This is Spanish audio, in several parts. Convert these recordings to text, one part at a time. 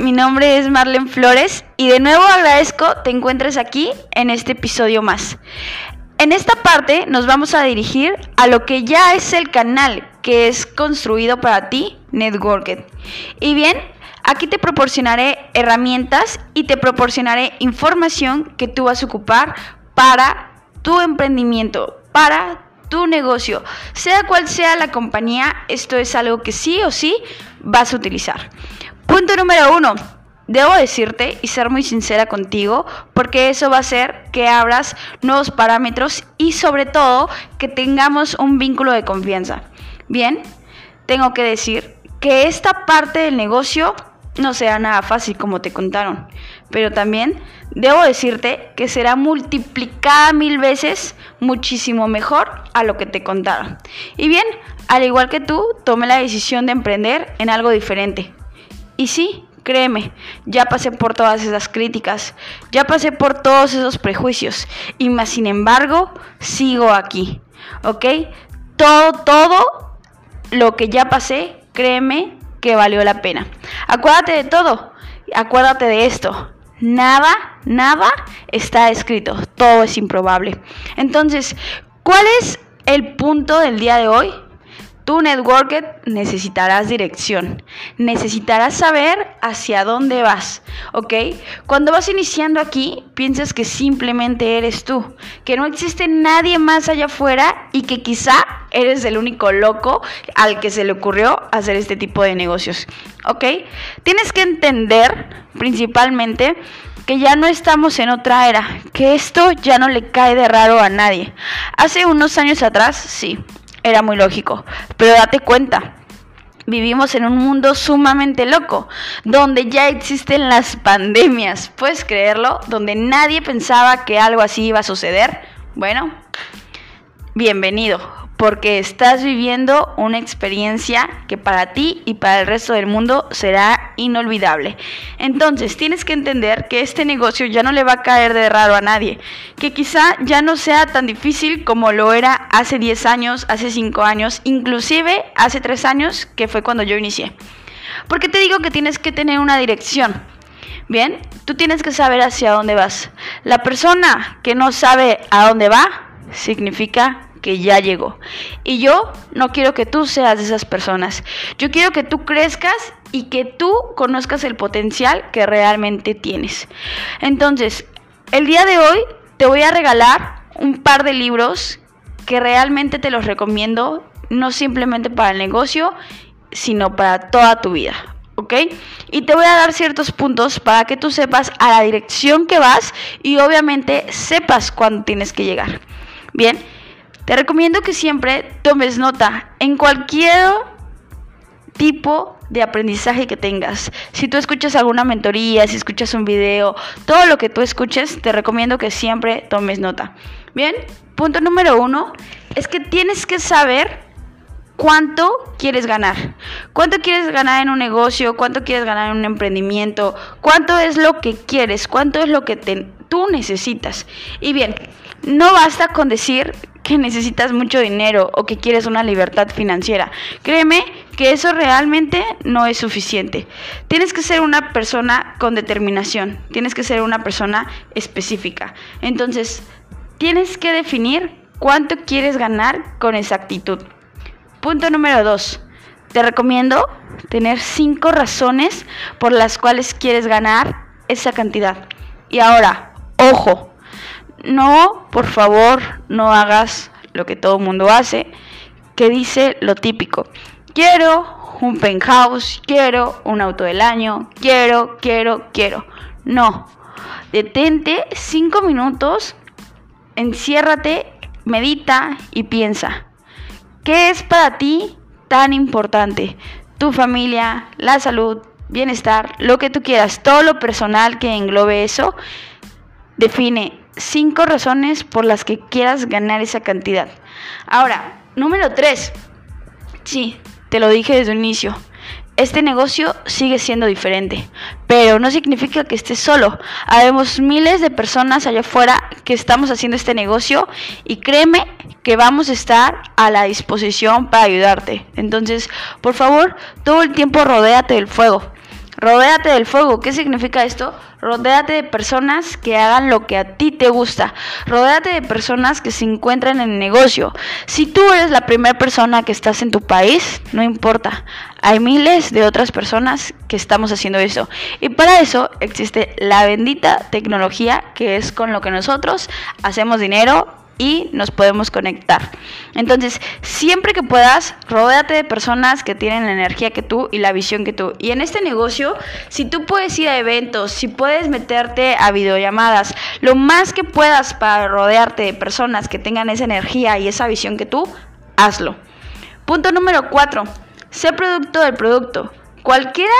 Mi nombre es Marlene Flores y de nuevo agradezco te encuentres aquí en este episodio más. En esta parte nos vamos a dirigir a lo que ya es el canal que es construido para ti, Networked. Y bien, aquí te proporcionaré herramientas y te proporcionaré información que tú vas a ocupar para tu emprendimiento, para tu negocio. Sea cual sea la compañía, esto es algo que sí o sí vas a utilizar. Punto número uno. Debo decirte y ser muy sincera contigo porque eso va a hacer que abras nuevos parámetros y sobre todo que tengamos un vínculo de confianza. Bien, tengo que decir que esta parte del negocio no sea nada fácil como te contaron, pero también debo decirte que será multiplicada mil veces muchísimo mejor a lo que te contaron. Y bien, al igual que tú, tomé la decisión de emprender en algo diferente. Y sí, créeme, ya pasé por todas esas críticas, ya pasé por todos esos prejuicios, y más sin embargo, sigo aquí, ¿ok? Todo, todo lo que ya pasé, créeme que valió la pena. Acuérdate de todo, acuérdate de esto. Nada, nada está escrito, todo es improbable. Entonces, ¿cuál es el punto del día de hoy? Tu networker necesitarás dirección, necesitarás saber hacia dónde vas, ¿ok? Cuando vas iniciando aquí, piensas que simplemente eres tú, que no existe nadie más allá afuera y que quizá eres el único loco al que se le ocurrió hacer este tipo de negocios, ¿ok? Tienes que entender principalmente que ya no estamos en otra era, que esto ya no le cae de raro a nadie. Hace unos años atrás, sí, era muy lógico. Pero date cuenta, vivimos en un mundo sumamente loco, donde ya existen las pandemias, ¿puedes creerlo? Donde nadie pensaba que algo así iba a suceder. Bueno, bienvenido porque estás viviendo una experiencia que para ti y para el resto del mundo será inolvidable. Entonces, tienes que entender que este negocio ya no le va a caer de raro a nadie, que quizá ya no sea tan difícil como lo era hace 10 años, hace 5 años, inclusive hace 3 años, que fue cuando yo inicié. ¿Por qué te digo que tienes que tener una dirección? Bien, tú tienes que saber hacia dónde vas. La persona que no sabe a dónde va significa que ya llegó. Y yo no quiero que tú seas de esas personas. Yo quiero que tú crezcas y que tú conozcas el potencial que realmente tienes. Entonces, el día de hoy te voy a regalar un par de libros que realmente te los recomiendo, no simplemente para el negocio, sino para toda tu vida. ¿ok? Y te voy a dar ciertos puntos para que tú sepas a la dirección que vas y obviamente sepas cuándo tienes que llegar. Bien, te recomiendo que siempre tomes nota en cualquier tipo de aprendizaje que tengas. Si tú escuchas alguna mentoría, si escuchas un video, todo lo que tú escuches, te recomiendo que siempre tomes nota. Bien, punto número uno es que tienes que saber cuánto quieres ganar. ¿Cuánto quieres ganar en un negocio? ¿Cuánto quieres ganar en un emprendimiento? ¿Cuánto es lo que quieres? ¿Cuánto es lo que tú necesitas? Y bien, no basta con decir que necesitas mucho dinero o que quieres una libertad financiera. Créeme que eso realmente no es suficiente. Tienes que ser una persona con determinación, tienes que ser una persona específica. Entonces, tienes que definir cuánto quieres ganar con exactitud. Punto número dos. Te recomiendo tener cinco razones por las cuales quieres ganar esa cantidad. Y ahora, ojo, no, por favor, no hagas lo que todo el mundo hace, que dice lo típico. Quiero un penthouse, quiero un auto del año, quiero, quiero, quiero. No, detente cinco minutos, enciérrate, medita y piensa. ¿Qué es para ti tan importante? Tu familia, la salud, bienestar, lo que tú quieras, todo lo personal que englobe eso, define cinco razones por las que quieras ganar esa cantidad. Ahora, número tres. Sí, te lo dije desde un inicio. Este negocio sigue siendo diferente, pero no significa que estés solo. Habemos miles de personas allá afuera que estamos haciendo este negocio y créeme que vamos a estar a la disposición para ayudarte. Entonces, por favor, todo el tiempo rodéate del fuego. Rodéate del fuego. ¿Qué significa esto? Rodéate de personas que hagan lo que a ti te gusta. Rodéate de personas que se encuentren en negocio. Si tú eres la primera persona que estás en tu país, no importa. Hay miles de otras personas que estamos haciendo eso. Y para eso existe la bendita tecnología que es con lo que nosotros hacemos dinero y nos podemos conectar. Entonces, siempre que puedas, rodéate de personas que tienen la energía que tú y la visión que tú. Y en este negocio, si tú puedes ir a eventos, si puedes meterte a videollamadas, lo más que puedas para rodearte de personas que tengan esa energía y esa visión que tú, hazlo. Punto número cuatro, sé producto del producto. Cualquiera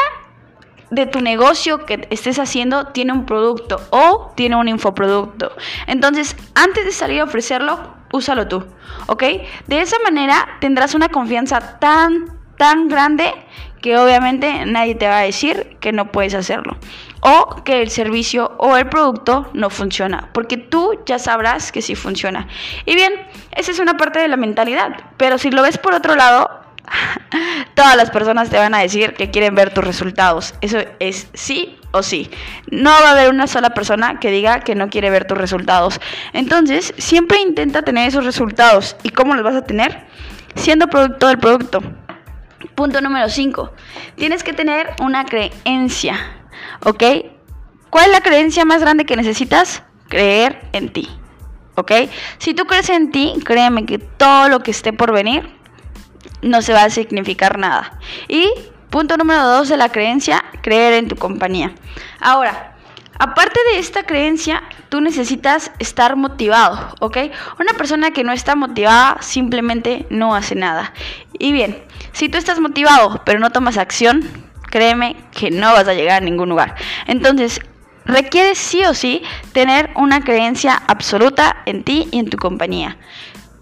de tu negocio que estés haciendo tiene un producto o tiene un infoproducto. Entonces, antes de salir a ofrecerlo, úsalo tú, ¿ok? De esa manera tendrás una confianza tan, tan grande que obviamente nadie te va a decir que no puedes hacerlo. O que el servicio o el producto no funciona, porque tú ya sabrás que sí funciona. Y bien, esa es una parte de la mentalidad, pero si lo ves por otro lado, todas las personas te van a decir que quieren ver tus resultados. Eso es sí o sí. No va a haber una sola persona que diga que no quiere ver tus resultados. Entonces, siempre intenta tener esos resultados. ¿Y cómo los vas a tener? Siendo producto del producto. Punto número 5. Tienes que tener una creencia. ¿Ok? ¿Cuál es la creencia más grande que necesitas? Creer en ti. ¿Ok? Si tú crees en ti, créeme que todo lo que esté por venir no se va a significar nada. Y punto número dos de la creencia, creer en tu compañía. Ahora, aparte de esta creencia, tú necesitas estar motivado, ¿ok? Una persona que no está motivada simplemente no hace nada. Y bien, si tú estás motivado pero no tomas acción, créeme que no vas a llegar a ningún lugar. Entonces, requiere sí o sí tener una creencia absoluta en ti y en tu compañía.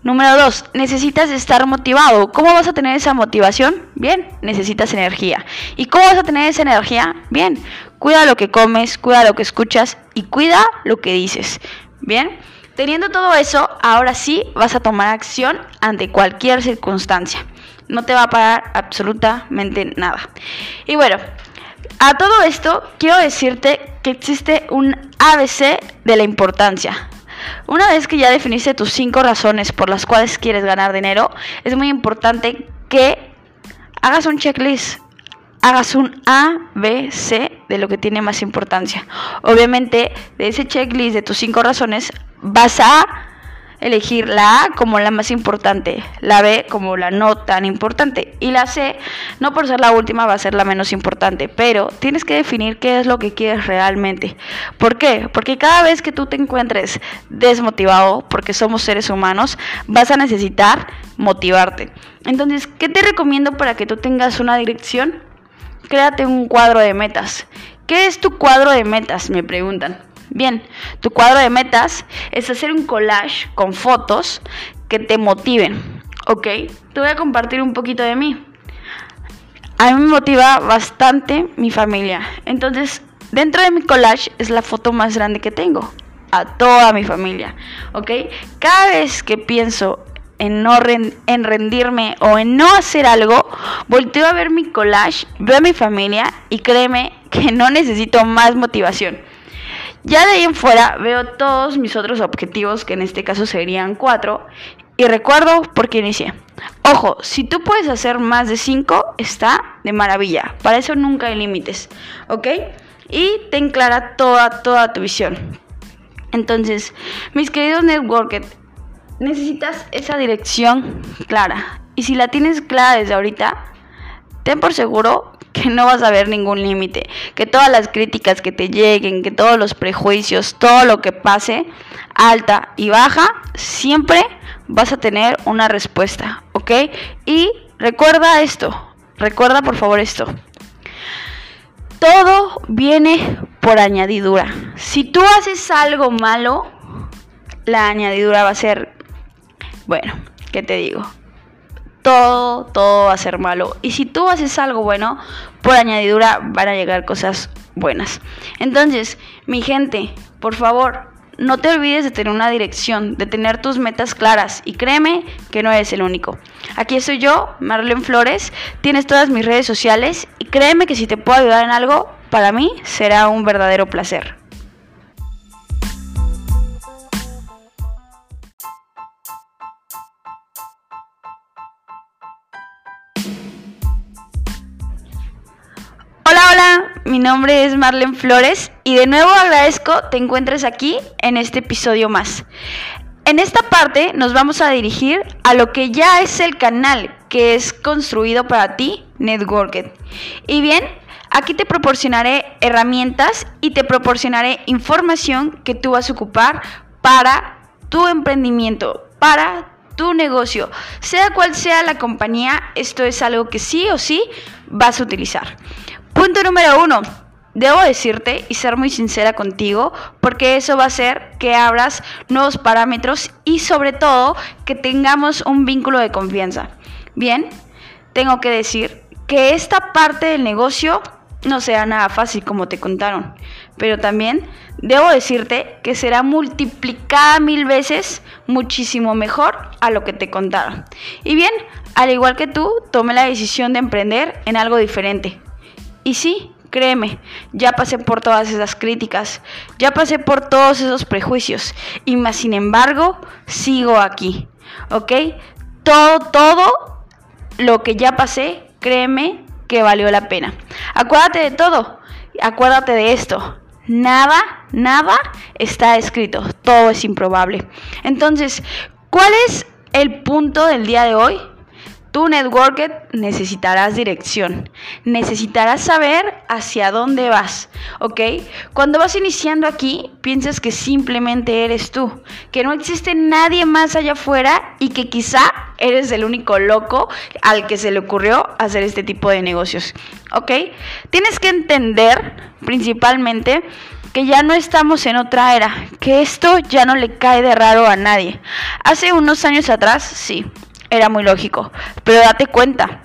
Número dos, necesitas estar motivado. ¿Cómo vas a tener esa motivación? Bien, necesitas energía. ¿Y cómo vas a tener esa energía? Bien, cuida lo que comes, cuida lo que escuchas y cuida lo que dices. Bien, teniendo todo eso, ahora sí vas a tomar acción ante cualquier circunstancia. No te va a parar absolutamente nada. Y bueno, a todo esto quiero decirte que existe un ABC de la importancia. Una vez que ya definiste tus cinco razones por las cuales quieres ganar dinero, es muy importante que hagas un checklist, hagas un A, B, C de lo que tiene más importancia. Obviamente, de ese checklist de tus cinco razones, vas a elegir la A como la más importante, la B como la no tan importante y la C, no por ser la última, va a ser la menos importante, pero tienes que definir qué es lo que quieres realmente. ¿Por qué? Porque cada vez que tú te encuentres desmotivado, porque somos seres humanos, vas a necesitar motivarte. Entonces, ¿qué te recomiendo para que tú tengas una dirección? Créate un cuadro de metas. ¿Qué es tu cuadro de metas? Me preguntan. Bien, tu cuadro de metas es hacer un collage con fotos que te motiven, ¿ok? Te voy a compartir un poquito de mí. A mí me motiva bastante mi familia. Entonces, dentro de mi collage es la foto más grande que tengo. A toda mi familia, ¿ok? Cada vez que pienso en no en rendirme o en no hacer algo, volteo a ver mi collage, veo a mi familia y créeme que no necesito más motivación. Ya de ahí en fuera veo todos mis otros objetivos, que en este caso serían cuatro, y recuerdo por qué inicié. Ojo, si tú puedes hacer más de cinco, está de maravilla. Para eso nunca hay límites, ¿ok? Y ten clara toda, toda tu visión. Entonces, mis queridos networkers, necesitas esa dirección clara. Y si la tienes clara desde ahorita, ten por seguro que no vas a ver ningún límite, que todas las críticas que te lleguen, que todos los prejuicios, todo lo que pase, alta y baja, siempre vas a tener una respuesta, ¿ok? Y recuerda esto, recuerda por favor esto. Todo viene por añadidura. Si tú haces algo malo, la añadidura va a ser, bueno, ¿qué te digo? Todo, todo va a ser malo. Y si tú haces algo bueno, por añadidura van a llegar cosas buenas. Entonces, mi gente, por favor, no te olvides de tener una dirección, de tener tus metas claras y créeme que no eres el único. Aquí estoy yo, Marlene Flores, tienes todas mis redes sociales y créeme que si te puedo ayudar en algo, para mí será un verdadero placer. Mi nombre es Marlene Flores y de nuevo agradezco te encuentres aquí en este episodio más. En esta parte nos vamos a dirigir a lo que ya es el canal que es construido para ti, Networked. Y bien, aquí te proporcionaré herramientas y te proporcionaré información que tú vas a ocupar para tu emprendimiento, para tu negocio. Sea cual sea la compañía, esto es algo que sí o sí vas a utilizar. Punto número uno. Debo decirte y ser muy sincera contigo porque eso va a hacer que abras nuevos parámetros y sobre todo que tengamos un vínculo de confianza. Bien, tengo que decir que esta parte del negocio no sea nada fácil como te contaron, pero también debo decirte que será multiplicada mil veces muchísimo mejor a lo que te contaron. Y bien, al igual que tú, tome la decisión de emprender en algo diferente y sí, créeme, ya pasé por todas esas críticas, ya pasé por todos esos prejuicios y más sin embargo sigo aquí, ¿ok? Todo, todo lo que ya pasé, créeme que valió la pena. Acuérdate de todo, acuérdate de esto. Nada, nada está escrito, todo es improbable. Entonces, ¿cuál es el punto del día de hoy? Tu networker necesitarás dirección, necesitarás saber hacia dónde vas, ¿ok? Cuando vas iniciando aquí, piensas que simplemente eres tú, que no existe nadie más allá afuera y que quizá eres el único loco al que se le ocurrió hacer este tipo de negocios, ¿ok? Tienes que entender principalmente que ya no estamos en otra era, que esto ya no le cae de raro a nadie. Hace unos años atrás, sí, era muy lógico. Pero date cuenta,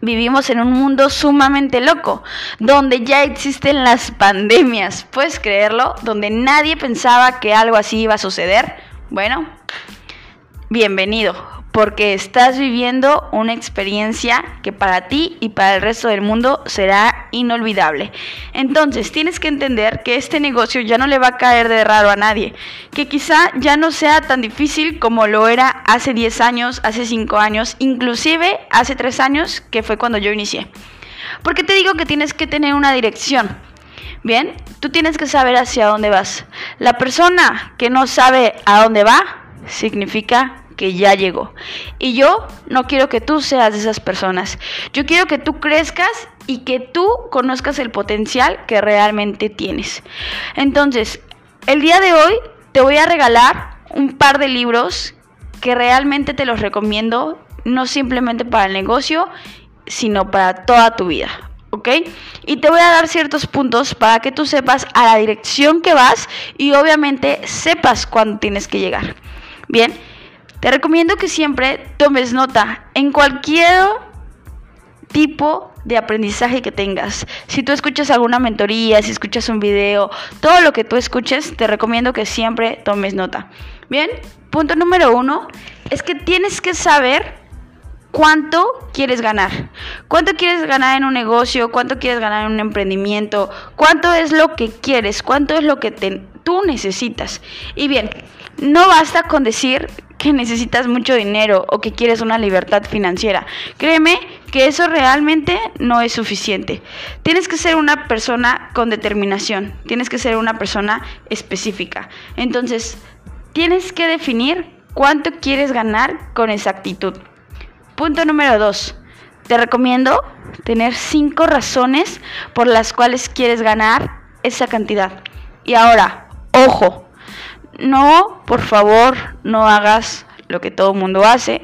vivimos en un mundo sumamente loco, donde ya existen las pandemias, ¿puedes creerlo? Donde nadie pensaba que algo así iba a suceder. Bueno, bienvenido porque estás viviendo una experiencia que para ti y para el resto del mundo será inolvidable. Entonces, tienes que entender que este negocio ya no le va a caer de raro a nadie, que quizá ya no sea tan difícil como lo era hace 10 años, hace 5 años, inclusive hace 3 años, que fue cuando yo inicié. ¿Por qué te digo que tienes que tener una dirección? Bien, tú tienes que saber hacia dónde vas. La persona que no sabe a dónde va significa que ya llegó. Y yo no quiero que tú seas de esas personas. Yo quiero que tú crezcas y que tú conozcas el potencial que realmente tienes. Entonces, el día de hoy te voy a regalar un par de libros que realmente te los recomiendo, no simplemente para el negocio, sino para toda tu vida. ¿ok? Y te voy a dar ciertos puntos para que tú sepas a la dirección que vas y obviamente sepas cuándo tienes que llegar. Bien, te recomiendo que siempre tomes nota en cualquier tipo de aprendizaje que tengas. Si tú escuchas alguna mentoría, si escuchas un video, todo lo que tú escuches, te recomiendo que siempre tomes nota. Bien, punto número uno es que tienes que saber cuánto quieres ganar. ¿Cuánto quieres ganar en un negocio? ¿Cuánto quieres ganar en un emprendimiento? ¿Cuánto es lo que quieres? ¿Cuánto es lo que tú necesitas? Y bien, no basta con decir que necesitas mucho dinero o que quieres una libertad financiera. Créeme que eso realmente no es suficiente. Tienes que ser una persona con determinación, tienes que ser una persona específica. Entonces, tienes que definir cuánto quieres ganar con exactitud. Punto número dos. Te recomiendo tener cinco razones por las cuales quieres ganar esa cantidad. Y ahora, ojo, no, por favor, no hagas lo que todo el mundo hace,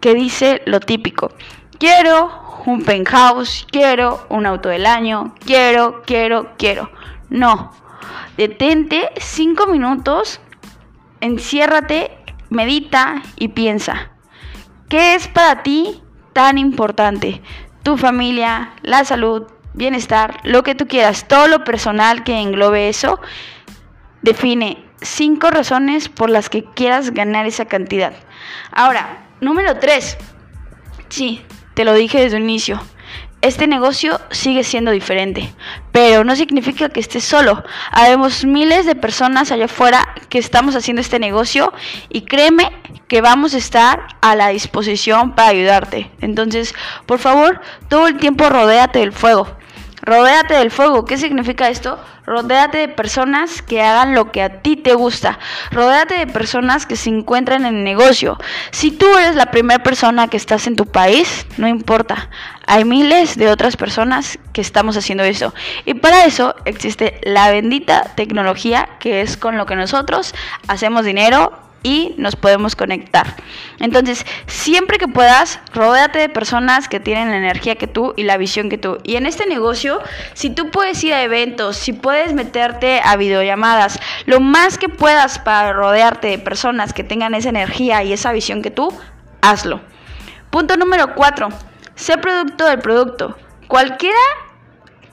que dice lo típico. Quiero un penthouse, quiero un auto del año, quiero, quiero, quiero. No, detente cinco minutos, enciérrate, medita y piensa. ¿Qué es para ti tan importante? Tu familia, la salud, bienestar, lo que tú quieras, todo lo personal que englobe eso, define cinco razones por las que quieras ganar esa cantidad. Ahora, número tres. Sí, te lo dije desde un inicio este negocio sigue siendo diferente, pero no significa que estés solo. Habemos miles de personas allá afuera que estamos haciendo este negocio y créeme que vamos a estar a la disposición para ayudarte. Entonces, por favor, todo el tiempo rodéate del fuego. Rodéate del fuego. ¿Qué significa esto? Rodéate de personas que hagan lo que a ti te gusta. Rodéate de personas que se encuentran en el negocio. Si tú eres la primera persona que estás en tu país, no importa. Hay miles de otras personas que estamos haciendo eso. Y para eso existe la bendita tecnología que es con lo que nosotros hacemos dinero y nos podemos conectar. Entonces, siempre que puedas, rodéate de personas que tienen la energía que tú y la visión que tú. Y en este negocio, si tú puedes ir a eventos, si puedes meterte a videollamadas, lo más que puedas para rodearte de personas que tengan esa energía y esa visión que tú, hazlo. Punto número cuatro, sé producto del producto. Cualquiera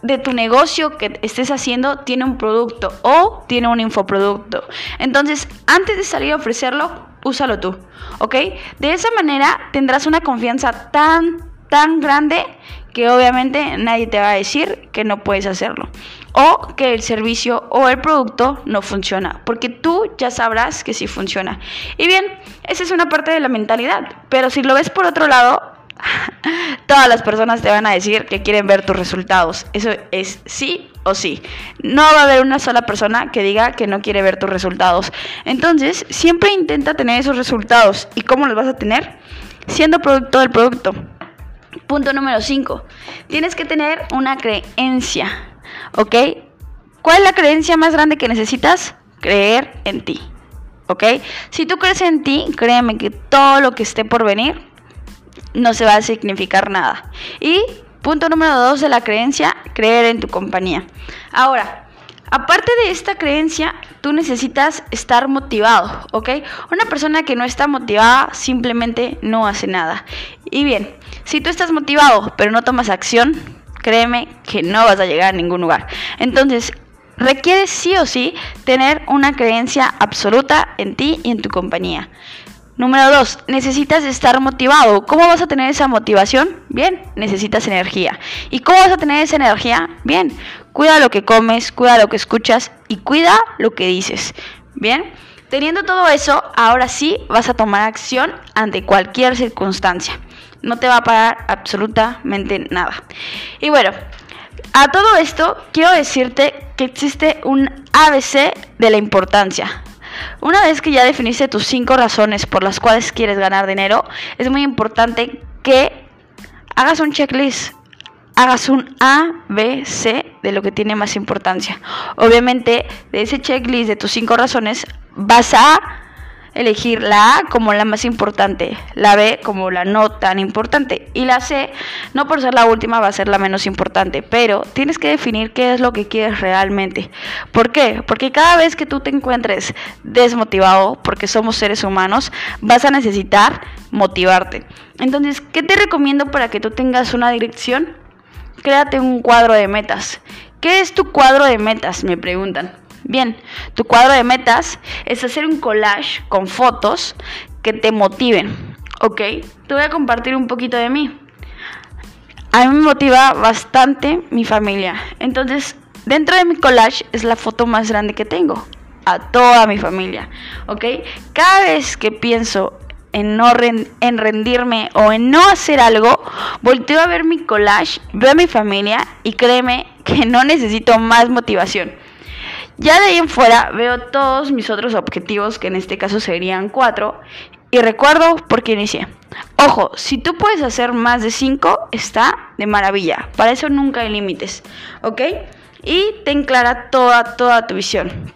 de tu negocio que estés haciendo tiene un producto o tiene un infoproducto. Entonces, antes de salir a ofrecerlo, úsalo tú, ¿ok? De esa manera tendrás una confianza tan, tan grande que obviamente nadie te va a decir que no puedes hacerlo. O que el servicio o el producto no funciona, porque tú ya sabrás que sí funciona. Y bien, esa es una parte de la mentalidad, pero si lo ves por otro lado, todas las personas te van a decir que quieren ver tus resultados. Eso es sí o sí. No va a haber una sola persona que diga que no quiere ver tus resultados. Entonces, siempre intenta tener esos resultados. ¿Y cómo los vas a tener? Siendo producto del producto. Punto número 5. Tienes que tener una creencia. ¿Ok? ¿Cuál es la creencia más grande que necesitas? Creer en ti. ¿Ok? Si tú crees en ti, créeme que todo lo que esté por venir no se va a significar nada. Y punto número dos de la creencia, creer en tu compañía. Ahora, aparte de esta creencia, tú necesitas estar motivado, ¿ok? Una persona que no está motivada simplemente no hace nada. Y bien, si tú estás motivado pero no tomas acción, créeme que no vas a llegar a ningún lugar. Entonces, requiere sí o sí tener una creencia absoluta en ti y en tu compañía. Número dos, necesitas estar motivado. ¿Cómo vas a tener esa motivación? Bien, necesitas energía. ¿Y cómo vas a tener esa energía? Bien, cuida lo que comes, cuida lo que escuchas y cuida lo que dices. Bien, teniendo todo eso, ahora sí vas a tomar acción ante cualquier circunstancia. No te va a parar absolutamente nada. Y bueno, a todo esto quiero decirte que existe un ABC de la importancia. Una vez que ya definiste tus cinco razones por las cuales quieres ganar dinero, es muy importante que hagas un checklist, hagas un A, B, C de lo que tiene más importancia. Obviamente, de ese checklist de tus cinco razones, vas a elegir la A como la más importante, la B como la no tan importante y la C, no por ser la última, va a ser la menos importante, pero tienes que definir qué es lo que quieres realmente. ¿Por qué? Porque cada vez que tú te encuentres desmotivado, porque somos seres humanos, vas a necesitar motivarte. Entonces, ¿qué te recomiendo para que tú tengas una dirección? Créate un cuadro de metas. ¿Qué es tu cuadro de metas? Me preguntan. Bien, tu cuadro de metas es hacer un collage con fotos que te motiven, ¿ok? Te voy a compartir un poquito de mí. A mí me motiva bastante mi familia. Entonces, dentro de mi collage es la foto más grande que tengo. A toda mi familia, ¿ok? Cada vez que pienso en no en rendirme o en no hacer algo, volteo a ver mi collage, veo a mi familia y créeme que no necesito más motivación. Ya de ahí en fuera veo todos mis otros objetivos, que en este caso serían cuatro, y recuerdo por qué inicié. Ojo, si tú puedes hacer más de cinco, está de maravilla. Para eso nunca hay límites, ¿ok? Y ten clara toda, toda tu visión.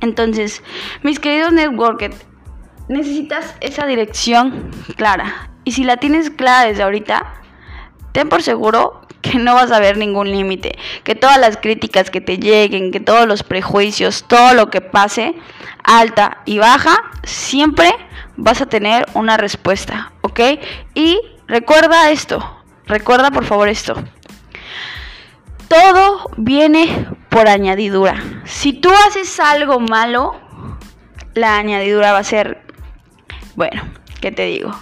Entonces, mis queridos networkers, necesitas esa dirección clara. Y si la tienes clara desde ahorita, ten por seguro que no vas a ver ningún límite, que todas las críticas que te lleguen, que todos los prejuicios, todo lo que pase, alta y baja, siempre vas a tener una respuesta, ¿ok? Y recuerda esto, recuerda por favor esto. Todo viene por añadidura. Si tú haces algo malo, la añadidura va a ser, bueno, ¿qué te digo?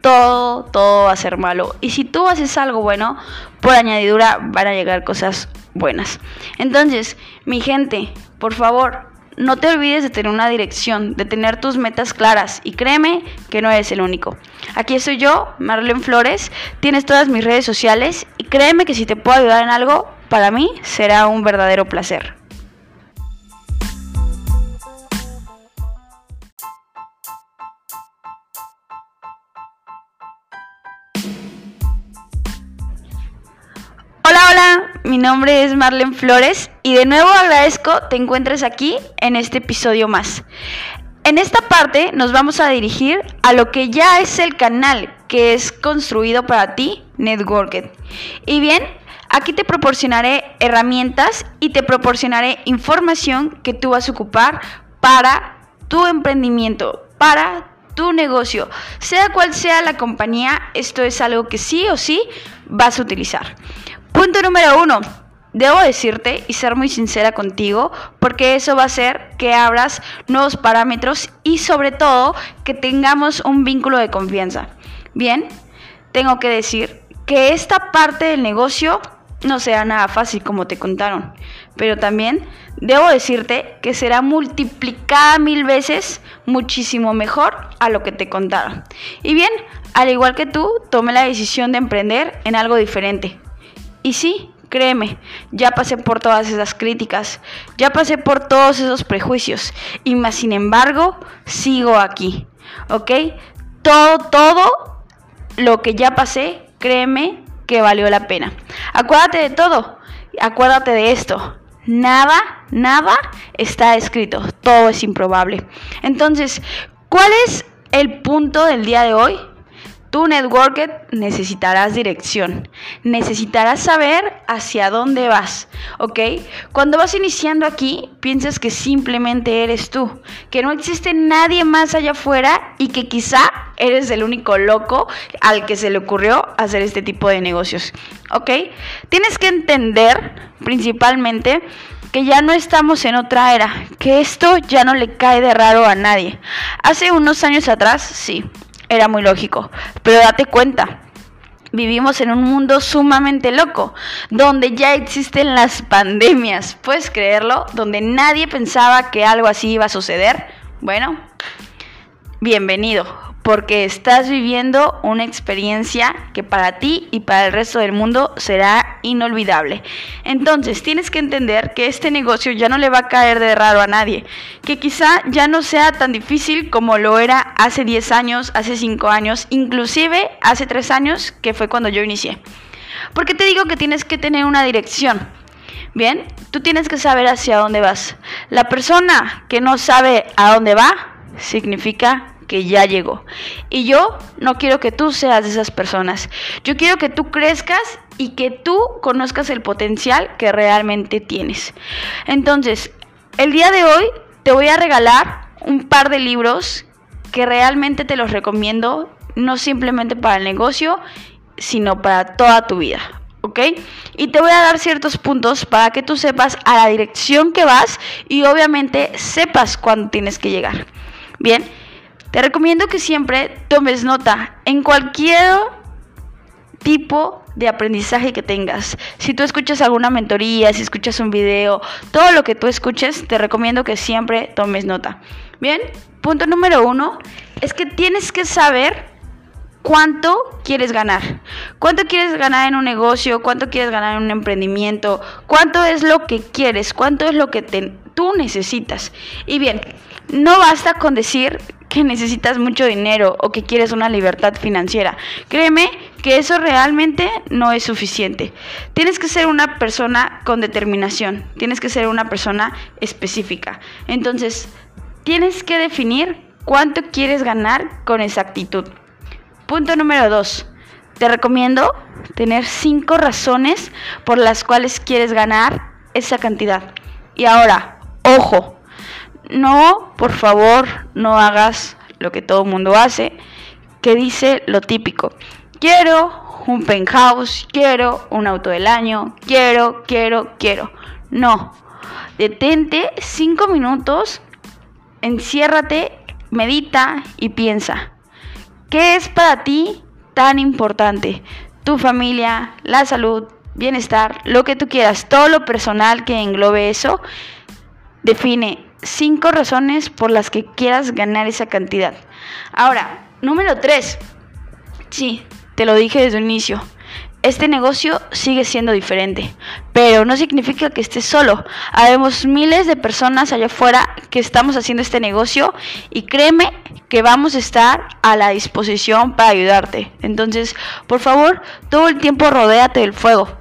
Todo, todo va a ser malo. Y si tú haces algo bueno, por añadidura van a llegar cosas buenas. Entonces, mi gente, por favor, no te olvides de tener una dirección, de tener tus metas claras y créeme que no eres el único. Aquí estoy yo, Marlene Flores, tienes todas mis redes sociales y créeme que si te puedo ayudar en algo, para mí será un verdadero placer. Mi nombre es Marlene Flores y de nuevo agradezco te encuentres aquí en este episodio más. En esta parte nos vamos a dirigir a lo que ya es el canal que es construido para ti, Networked. Y bien, aquí te proporcionaré herramientas y te proporcionaré información que tú vas a ocupar para tu emprendimiento, para tu negocio. Sea cual sea la compañía, esto es algo que sí o sí vas a utilizar. Punto número uno. Debo decirte y ser muy sincera contigo porque eso va a hacer que abras nuevos parámetros y sobre todo que tengamos un vínculo de confianza. Bien, tengo que decir que esta parte del negocio no sea nada fácil como te contaron, pero también debo decirte que será multiplicada mil veces muchísimo mejor a lo que te contaron. Y bien, al igual que tú, tomé la decisión de emprender en algo diferente, y sí, créeme, ya pasé por todas esas críticas, ya pasé por todos esos prejuicios y más sin embargo sigo aquí, ¿ok? Todo, todo lo que ya pasé, créeme que valió la pena. Acuérdate de todo, acuérdate de esto. Nada, nada está escrito, todo es improbable. Entonces, ¿cuál es el punto del día de hoy? Tu networker necesitarás dirección, necesitarás saber hacia dónde vas, ¿ok? Cuando vas iniciando aquí, piensas que simplemente eres tú, que no existe nadie más allá afuera y que quizá eres el único loco al que se le ocurrió hacer este tipo de negocios, ¿ok? Tienes que entender principalmente que ya no estamos en otra era, que esto ya no le cae de raro a nadie. Hace unos años atrás, sí, era muy lógico. Pero date cuenta, vivimos en un mundo sumamente loco, donde ya existen las pandemias, ¿puedes creerlo? Donde nadie pensaba que algo así iba a suceder. Bueno, bienvenido porque estás viviendo una experiencia que para ti y para el resto del mundo será inolvidable. Entonces, tienes que entender que este negocio ya no le va a caer de raro a nadie, que quizá ya no sea tan difícil como lo era hace 10 años, hace 5 años, inclusive hace 3 años, que fue cuando yo inicié. ¿Por qué te digo que tienes que tener una dirección? Bien, tú tienes que saber hacia dónde vas. La persona que no sabe a dónde va significa que ya llegó. Y yo no quiero que tú seas de esas personas. Yo quiero que tú crezcas y que tú conozcas el potencial que realmente tienes. Entonces, el día de hoy te voy a regalar un par de libros que realmente te los recomiendo, no simplemente para el negocio, sino para toda tu vida. ¿ok? Y te voy a dar ciertos puntos para que tú sepas a la dirección que vas y obviamente sepas cuándo tienes que llegar. Bien, te recomiendo que siempre tomes nota en cualquier tipo de aprendizaje que tengas. Si tú escuchas alguna mentoría, si escuchas un video, todo lo que tú escuches, te recomiendo que siempre tomes nota. Bien, punto número uno es que tienes que saber cuánto quieres ganar. ¿Cuánto quieres ganar en un negocio? ¿Cuánto quieres ganar en un emprendimiento? ¿Cuánto es lo que quieres? ¿Cuánto es lo que tú necesitas? Y bien, no basta con decir que necesitas mucho dinero o que quieres una libertad financiera. Créeme que eso realmente no es suficiente. Tienes que ser una persona con determinación, tienes que ser una persona específica. Entonces, tienes que definir cuánto quieres ganar con exactitud. Punto número dos. Te recomiendo tener cinco razones por las cuales quieres ganar esa cantidad. Y ahora, ojo, no, por favor, no hagas lo que todo el mundo hace, que dice lo típico. Quiero un penthouse, quiero un auto del año, quiero, quiero, quiero. No, detente cinco minutos enciérrate, medita y piensa. ¿Qué es para ti tan importante? Tu familia, la salud, bienestar, lo que tú quieras, todo lo personal que englobe eso, define cinco razones por las que quieras ganar esa cantidad. Ahora, número tres. Sí, te lo dije desde un inicio este negocio sigue siendo diferente, pero no significa que estés solo. Habemos miles de personas allá afuera que estamos haciendo este negocio y créeme que vamos a estar a la disposición para ayudarte. Entonces, por favor, todo el tiempo rodéate del fuego.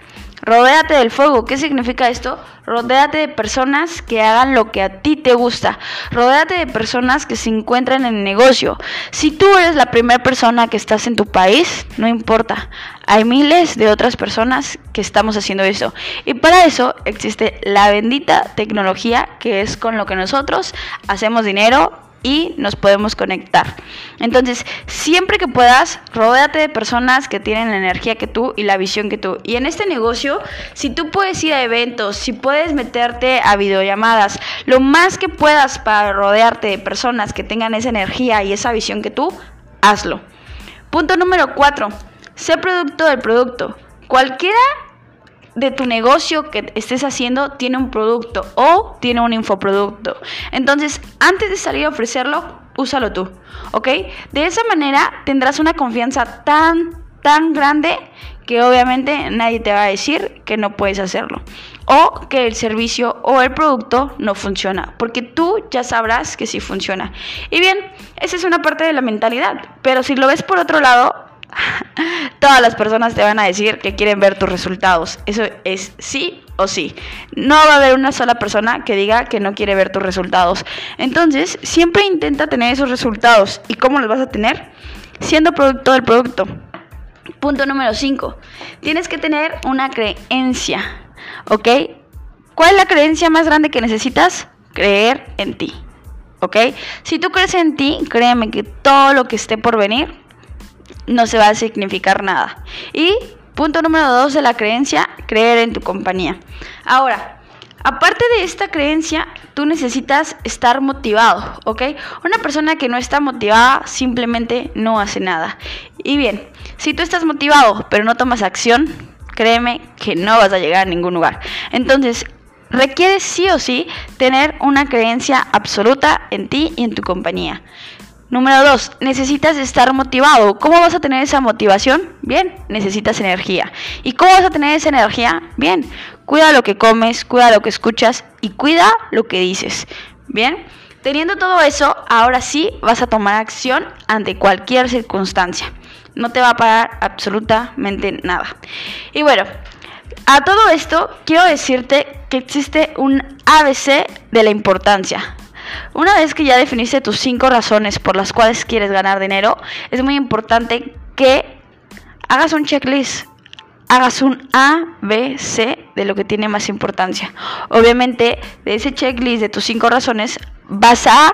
Rodéate del fuego. ¿Qué significa esto? Rodéate de personas que hagan lo que a ti te gusta. Rodéate de personas que se encuentran en el negocio. Si tú eres la primera persona que estás en tu país, no importa. Hay miles de otras personas que estamos haciendo eso. Y para eso existe la bendita tecnología que es con lo que nosotros hacemos dinero y nos podemos conectar. Entonces, siempre que puedas, rodéate de personas que tienen la energía que tú y la visión que tú. Y en este negocio, si tú puedes ir a eventos, si puedes meterte a videollamadas, lo más que puedas para rodearte de personas que tengan esa energía y esa visión que tú, hazlo. Punto número cuatro, sé producto del producto. Cualquiera de tu negocio que estés haciendo tiene un producto o tiene un infoproducto. Entonces, antes de salir a ofrecerlo, úsalo tú, ¿ok? De esa manera tendrás una confianza tan, tan grande que obviamente nadie te va a decir que no puedes hacerlo. O que el servicio o el producto no funciona, porque tú ya sabrás que sí funciona. Y bien, esa es una parte de la mentalidad, pero si lo ves por otro lado, todas las personas te van a decir que quieren ver tus resultados. Eso es sí o sí. No va a haber una sola persona que diga que no quiere ver tus resultados. Entonces, siempre intenta tener esos resultados. ¿Y cómo los vas a tener? Siendo producto del producto. Punto número 5. Tienes que tener una creencia. ¿Ok? ¿Cuál es la creencia más grande que necesitas? Creer en ti. ¿Ok? Si tú crees en ti, créeme que todo lo que esté por venir no se va a significar nada. Y punto número dos de la creencia, creer en tu compañía. Ahora, aparte de esta creencia, tú necesitas estar motivado, ¿ok? Una persona que no está motivada simplemente no hace nada. Y bien, si tú estás motivado pero no tomas acción, créeme que no vas a llegar a ningún lugar. Entonces, requiere sí o sí tener una creencia absoluta en ti y en tu compañía. Número dos, necesitas estar motivado. ¿Cómo vas a tener esa motivación? Bien, necesitas energía. ¿Y cómo vas a tener esa energía? Bien, cuida lo que comes, cuida lo que escuchas y cuida lo que dices. Bien, teniendo todo eso, ahora sí vas a tomar acción ante cualquier circunstancia. No te va a parar absolutamente nada. Y bueno, a todo esto quiero decirte que existe un ABC de la importancia. Una vez que ya definiste tus cinco razones por las cuales quieres ganar dinero, es muy importante que hagas un checklist, hagas un A, B, C de lo que tiene más importancia. Obviamente, de ese checklist de tus cinco razones, vas a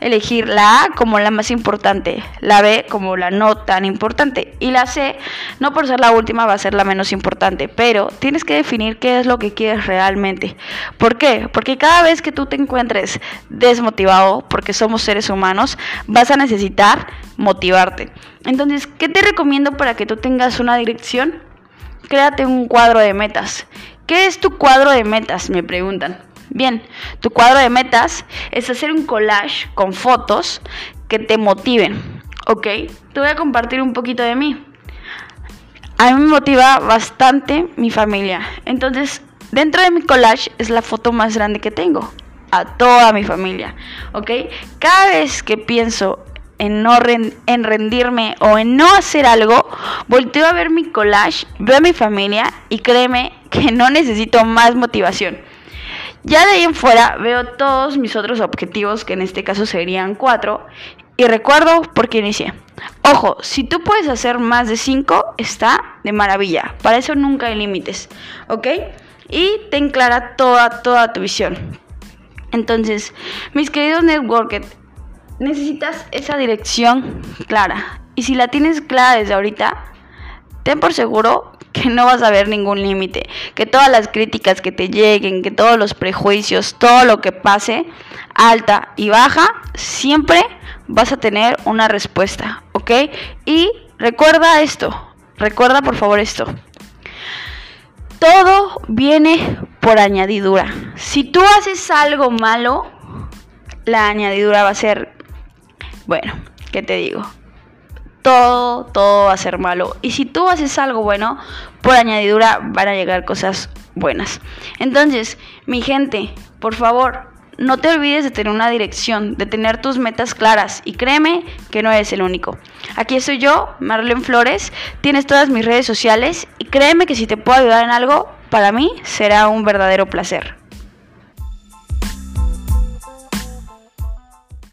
elegir la A como la más importante, la B como la no tan importante y la C, no por ser la última, va a ser la menos importante, pero tienes que definir qué es lo que quieres realmente. ¿Por qué? Porque cada vez que tú te encuentres desmotivado, porque somos seres humanos, vas a necesitar motivarte. Entonces, ¿qué te recomiendo para que tú tengas una dirección? Créate un cuadro de metas. ¿Qué es tu cuadro de metas? Me preguntan. Bien, tu cuadro de metas es hacer un collage con fotos que te motiven, ¿ok? Te voy a compartir un poquito de mí. A mí me motiva bastante mi familia. Entonces, dentro de mi collage es la foto más grande que tengo. A toda mi familia, ¿ok? Cada vez que pienso en no en rendirme o en no hacer algo, volteo a ver mi collage, veo a mi familia y créeme que no necesito más motivación. Ya de ahí en fuera veo todos mis otros objetivos, que en este caso serían cuatro, y recuerdo por qué inicié. Ojo, si tú puedes hacer más de cinco, está de maravilla. Para eso nunca hay límites, ¿ok? Y ten clara toda, toda tu visión. Entonces, mis queridos networkers, necesitas esa dirección clara. Y si la tienes clara desde ahorita, ten por seguro que no vas a ver ningún límite, que todas las críticas que te lleguen, que todos los prejuicios, todo lo que pase, alta y baja, siempre vas a tener una respuesta, ¿ok? Y recuerda esto, recuerda por favor esto. Todo viene por añadidura. Si tú haces algo malo, la añadidura va a ser, bueno, ¿qué te digo? Todo, todo va a ser malo. Y si tú haces algo bueno, por añadidura van a llegar cosas buenas. Entonces, mi gente, por favor, no te olvides de tener una dirección, de tener tus metas claras y créeme que no eres el único. Aquí estoy yo, Marlene Flores, tienes todas mis redes sociales y créeme que si te puedo ayudar en algo, para mí será un verdadero placer.